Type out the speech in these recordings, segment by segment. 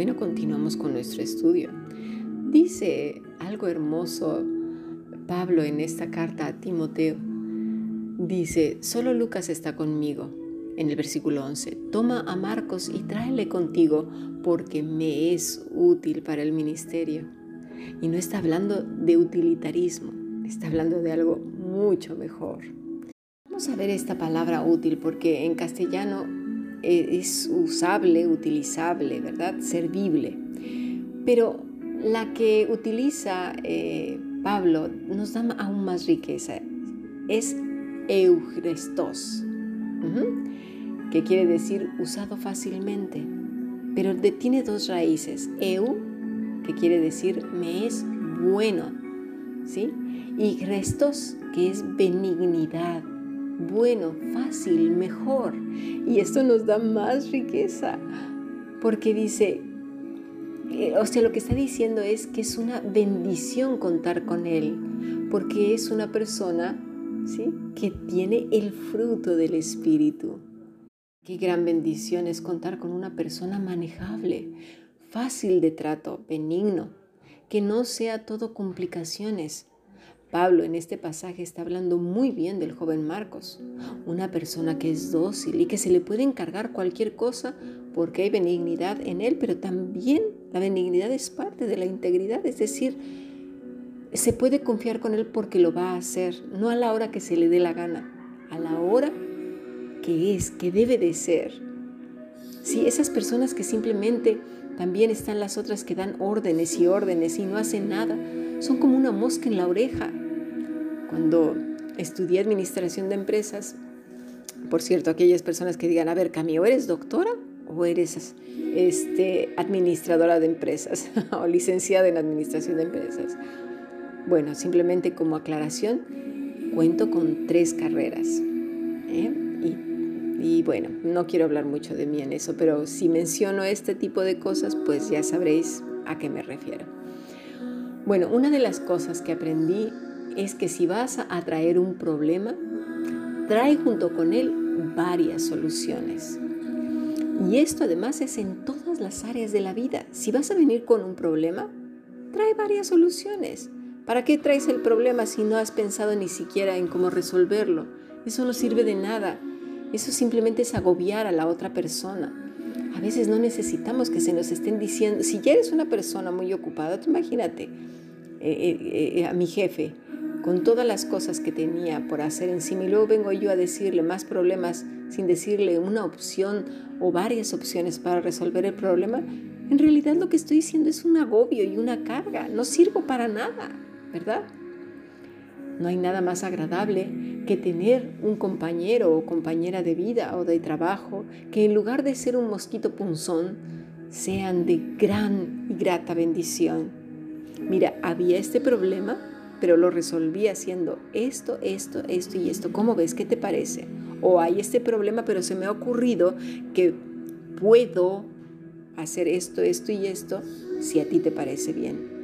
Bueno, continuamos con nuestro estudio. Dice algo hermoso Pablo en esta carta a Timoteo. Dice, solo Lucas está conmigo. En el versículo 11, toma a Marcos y tráele contigo porque me es útil para el ministerio. Y no está hablando de utilitarismo, está hablando de algo mucho mejor. Vamos a ver esta palabra útil porque en castellano es usable, utilizable, ¿verdad? Servible. Pero la que utiliza eh, Pablo nos da aún más riqueza. Es eugrestos, que quiere decir usado fácilmente, pero tiene dos raíces. Eu, que quiere decir me es bueno, ¿sí? Y grestos, que es benignidad, bueno, fácil, mejor. Y esto nos da más riqueza, porque dice, eh, o sea, lo que está diciendo es que es una bendición contar con Él, porque es una persona ¿sí? que tiene el fruto del Espíritu. Qué gran bendición es contar con una persona manejable, fácil de trato, benigno, que no sea todo complicaciones, Pablo en este pasaje está hablando muy bien del joven Marcos, una persona que es dócil y que se le puede encargar cualquier cosa porque hay benignidad en él, pero también la benignidad es parte de la integridad, es decir, se puede confiar con él porque lo va a hacer, no a la hora que se le dé la gana, a la hora que es, que debe de ser. Si esas personas que simplemente también están las otras que dan órdenes y órdenes y no hacen nada, son como una mosca en la oreja. Cuando estudié administración de empresas, por cierto, aquellas personas que digan, a ver, Camilo, ¿eres doctora o eres este, administradora de empresas o licenciada en administración de empresas? Bueno, simplemente como aclaración, cuento con tres carreras. ¿eh? Y, y bueno, no quiero hablar mucho de mí en eso, pero si menciono este tipo de cosas, pues ya sabréis a qué me refiero. Bueno, una de las cosas que aprendí es que si vas a traer un problema, trae junto con él varias soluciones. Y esto además es en todas las áreas de la vida. Si vas a venir con un problema, trae varias soluciones. ¿Para qué traes el problema si no has pensado ni siquiera en cómo resolverlo? Eso no sirve de nada. Eso simplemente es agobiar a la otra persona. A veces no necesitamos que se nos estén diciendo, si ya eres una persona muy ocupada, tú imagínate eh, eh, eh, a mi jefe con todas las cosas que tenía por hacer encima y luego vengo yo a decirle más problemas sin decirle una opción o varias opciones para resolver el problema, en realidad lo que estoy diciendo es un agobio y una carga, no sirvo para nada, ¿verdad? No hay nada más agradable que tener un compañero o compañera de vida o de trabajo que en lugar de ser un mosquito punzón, sean de gran y grata bendición. Mira, había este problema, pero lo resolví haciendo esto, esto, esto y esto. ¿Cómo ves? ¿Qué te parece? O hay este problema, pero se me ha ocurrido que puedo hacer esto, esto y esto, si a ti te parece bien.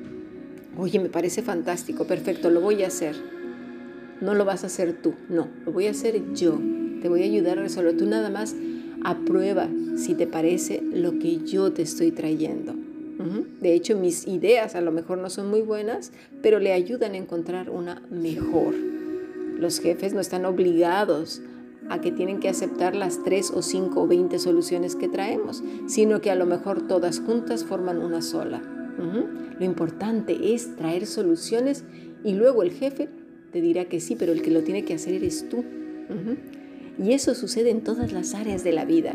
Oye, me parece fantástico, perfecto, lo voy a hacer no lo vas a hacer tú, no, lo voy a hacer yo. Te voy a ayudar a resolver. Tú nada más aprueba si te parece lo que yo te estoy trayendo. De hecho, mis ideas a lo mejor no son muy buenas, pero le ayudan a encontrar una mejor. Los jefes no están obligados a que tienen que aceptar las tres o cinco o veinte soluciones que traemos, sino que a lo mejor todas juntas forman una sola. Lo importante es traer soluciones y luego el jefe te dirá que sí, pero el que lo tiene que hacer eres tú. Y eso sucede en todas las áreas de la vida.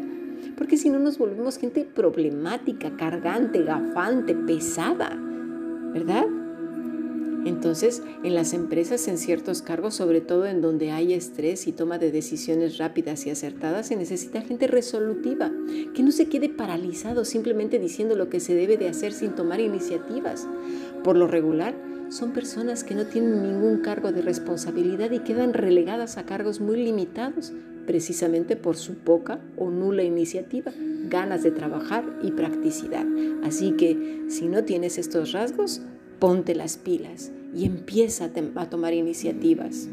Porque si no nos volvemos gente problemática, cargante, gafante, pesada, ¿verdad? Entonces, en las empresas, en ciertos cargos, sobre todo en donde hay estrés y toma de decisiones rápidas y acertadas, se necesita gente resolutiva, que no se quede paralizado simplemente diciendo lo que se debe de hacer sin tomar iniciativas. Por lo regular, son personas que no tienen ningún cargo de responsabilidad y quedan relegadas a cargos muy limitados precisamente por su poca o nula iniciativa, ganas de trabajar y practicidad. Así que si no tienes estos rasgos, ponte las pilas y empieza a, tomar iniciativas.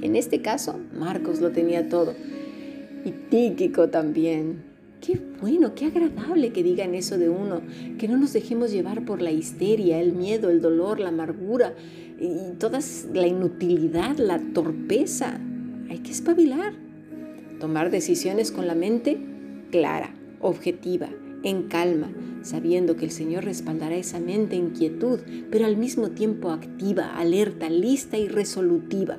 En este caso, Marcos lo tenía todo y Tíquico también. Qué bueno, qué agradable que digan eso de uno, que no nos dejemos llevar por la histeria, el miedo, el dolor, la amargura y toda la inutilidad, la torpeza. Hay que espabilar, tomar decisiones con la mente clara, objetiva, en calma, sabiendo que el Señor respaldará esa mente en quietud, pero al mismo tiempo activa, alerta, lista y resolutiva.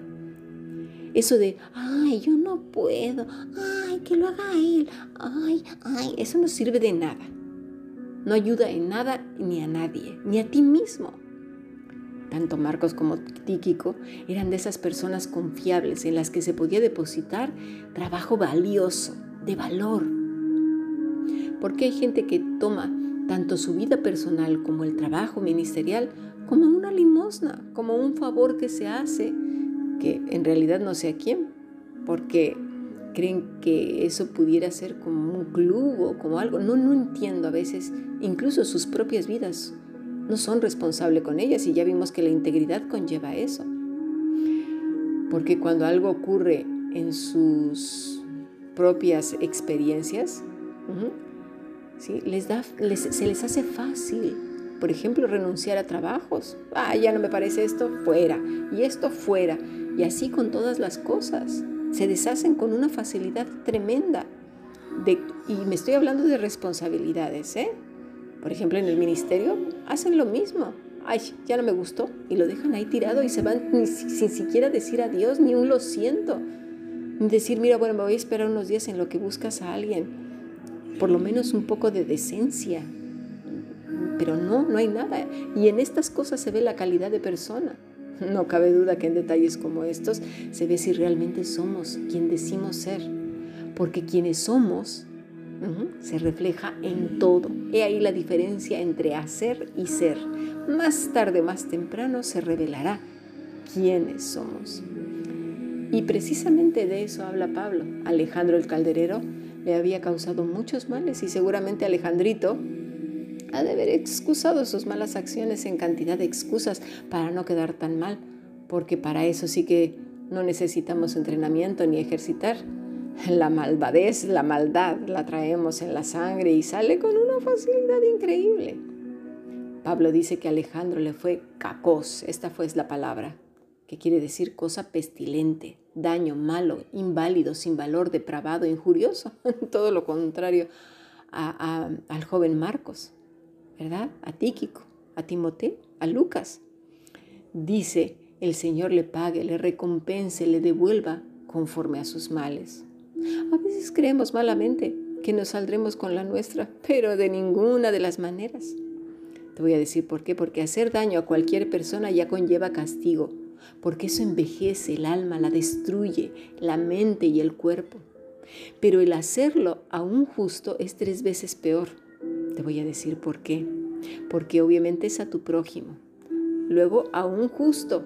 Eso de, ay, yo no puedo, ay, que lo haga él, ay, ay, eso no sirve de nada. No ayuda en nada ni a nadie, ni a ti mismo. Tanto Marcos como Tíquico eran de esas personas confiables en las que se podía depositar trabajo valioso, de valor. Porque hay gente que toma tanto su vida personal como el trabajo ministerial como una limosna, como un favor que se hace que en realidad no sé a quién, porque creen que eso pudiera ser como un club o como algo. No, no entiendo a veces, incluso sus propias vidas no son responsables con ellas y ya vimos que la integridad conlleva eso. Porque cuando algo ocurre en sus propias experiencias, ¿sí? les da, se les hace fácil por ejemplo, renunciar a trabajos. Ah, ya no me parece esto, fuera. Y esto fuera. Y así con todas las cosas. Se deshacen con una facilidad tremenda. Y me estoy hablando de responsabilidades, ¿eh? Por ejemplo, en el ministerio hacen lo mismo. Ay, ya no me gustó. Y lo dejan ahí tirado y se van sin siquiera decir adiós, ni un lo siento. Decir, mira, bueno, me voy a esperar unos días en lo que buscas a alguien. Por lo menos un poco de decencia. Pero no, no hay nada. Y en estas cosas se ve la calidad de persona. No cabe duda que en detalles como estos se ve si realmente somos quien decimos ser, porque quienes somos se refleja en todo. He ahí la diferencia entre hacer y ser. Más tarde más temprano se revelará quiénes somos. Y precisamente de eso habla Pablo. Alejandro el calderero le había causado muchos males y seguramente Alejandrito ha de haber excusado sus malas acciones en cantidad de excusas para no quedar tan mal, porque para eso sí que no necesitamos entrenamiento ni ejercitar. La malvadez, la maldad la traemos en la sangre y sale con una facilidad increíble. Pablo dice que Alejandro le fue cacos, esta fue la palabra, que quiere decir cosa pestilente, daño, malo, inválido, sin valor, depravado, injurioso, todo lo contrario al joven Marcos. ¿Verdad? A Tíquico, a Timoteo, a Lucas. Dice, el Señor le pague, le recompense, le devuelva conforme a sus males. A veces creemos malamente que nos saldremos con la nuestra, pero de ninguna de las maneras. Te voy a decir por qué, porque hacer daño a cualquier persona ya conlleva castigo, porque eso envejece el alma, la destruye, la mente y el cuerpo. Pero el hacerlo a un justo es tres veces peor te voy a decir por qué. Porque obviamente es a tu prójimo. Luego a un justo.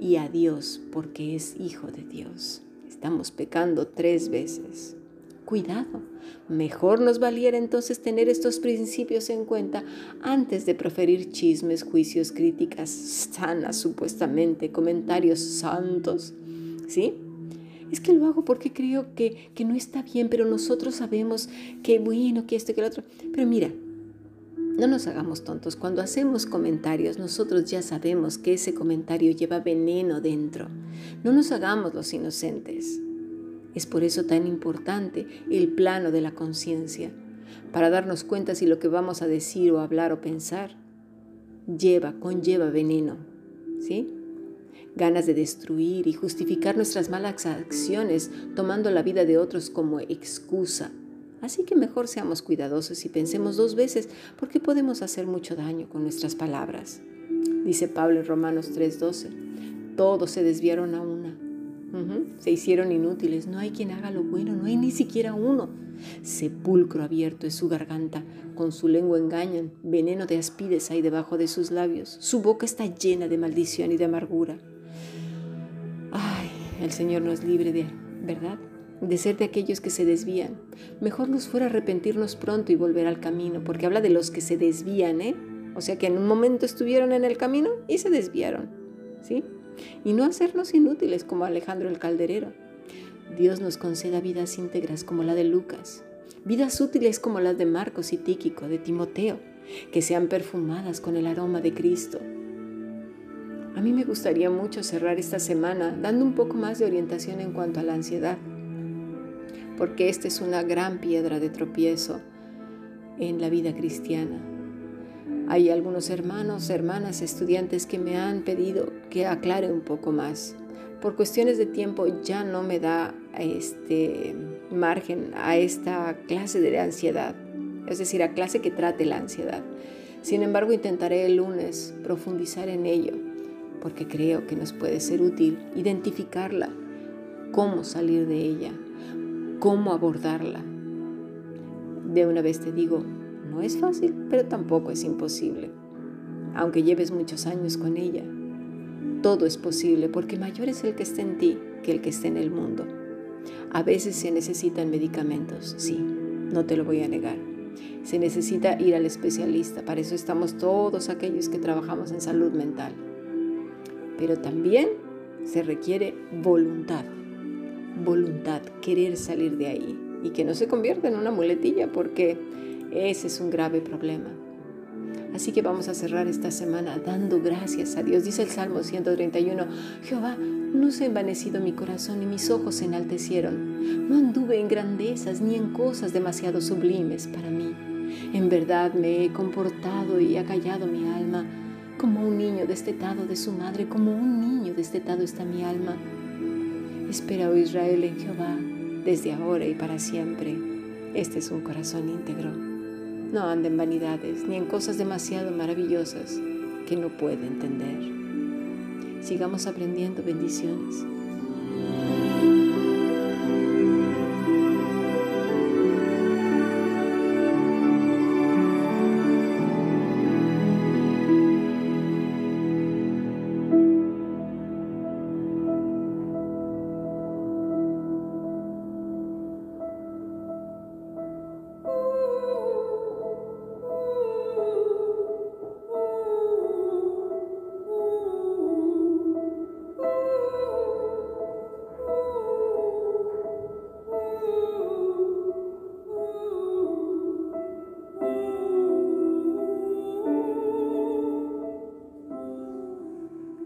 Y a Dios, porque es hijo de Dios. Estamos pecando tres veces. Cuidado. Mejor nos valiera entonces tener estos principios en cuenta antes de proferir chismes, juicios, críticas sanas supuestamente, comentarios santos. ¿Sí? Es que lo hago porque creo que, que no está bien, pero nosotros sabemos que bueno, que esto, que lo otro. Pero mira, no nos hagamos tontos. Cuando hacemos comentarios, nosotros ya sabemos que ese comentario lleva veneno dentro. No nos hagamos los inocentes. Es por eso tan importante el plano de la conciencia, para darnos cuenta si lo que vamos a decir o hablar o pensar lleva, conlleva veneno. ¿Sí? Ganas de destruir y justificar nuestras malas acciones tomando la vida de otros como excusa. Así que mejor seamos cuidadosos y pensemos dos veces porque podemos hacer mucho daño con nuestras palabras. Dice Pablo en Romanos 3:12, todos se desviaron a una. Se hicieron inútiles, no hay quien haga lo bueno, no hay ni siquiera uno. Sepulcro abierto es su garganta, con su lengua engañan, veneno de aspides hay debajo de sus labios, su boca está llena de maldición y de amargura. El Señor nos libre de, ¿verdad? De ser de aquellos que se desvían. Mejor nos fuera arrepentirnos pronto y volver al camino, porque habla de los que se desvían, ¿eh? O sea que en un momento estuvieron en el camino y se desviaron, ¿sí? Y no hacernos inútiles como Alejandro el Calderero. Dios nos conceda vidas íntegras como la de Lucas. Vidas útiles como las de Marcos y Tíquico, de Timoteo, que sean perfumadas con el aroma de Cristo. A mí me gustaría mucho cerrar esta semana dando un poco más de orientación en cuanto a la ansiedad, porque esta es una gran piedra de tropiezo en la vida cristiana. Hay algunos hermanos, hermanas, estudiantes que me han pedido que aclare un poco más. Por cuestiones de tiempo ya no me da este margen a esta clase de ansiedad, es decir, a clase que trate la ansiedad. Sin embargo, intentaré el lunes profundizar en ello, porque creo que nos puede ser útil identificarla, cómo salir de ella, cómo abordarla. De una vez te digo, no es fácil, pero tampoco es imposible. Aunque lleves muchos años con ella, todo es posible porque mayor es el que está en ti que el que está en el mundo. A veces se necesitan medicamentos, sí, no te lo voy a negar. Se necesita ir al especialista, para eso estamos todos aquellos que trabajamos en salud mental. Pero también se requiere voluntad, voluntad, querer salir de ahí y que no se convierta en una muletilla porque ese es un grave problema. Así que vamos a cerrar esta semana dando gracias a Dios. Dice el Salmo 131, Jehová, no se ha envanecido mi corazón y mis ojos se enaltecieron. No anduve en grandezas ni en cosas demasiado sublimes para mí. En verdad me he comportado y ha callado mi alma. Como un niño destetado de su madre, como un niño destetado está mi alma. Espera, oh Israel, en Jehová, desde ahora y para siempre. Este es un corazón íntegro. No ande en vanidades ni en cosas demasiado maravillosas que no puede entender. Sigamos aprendiendo bendiciones.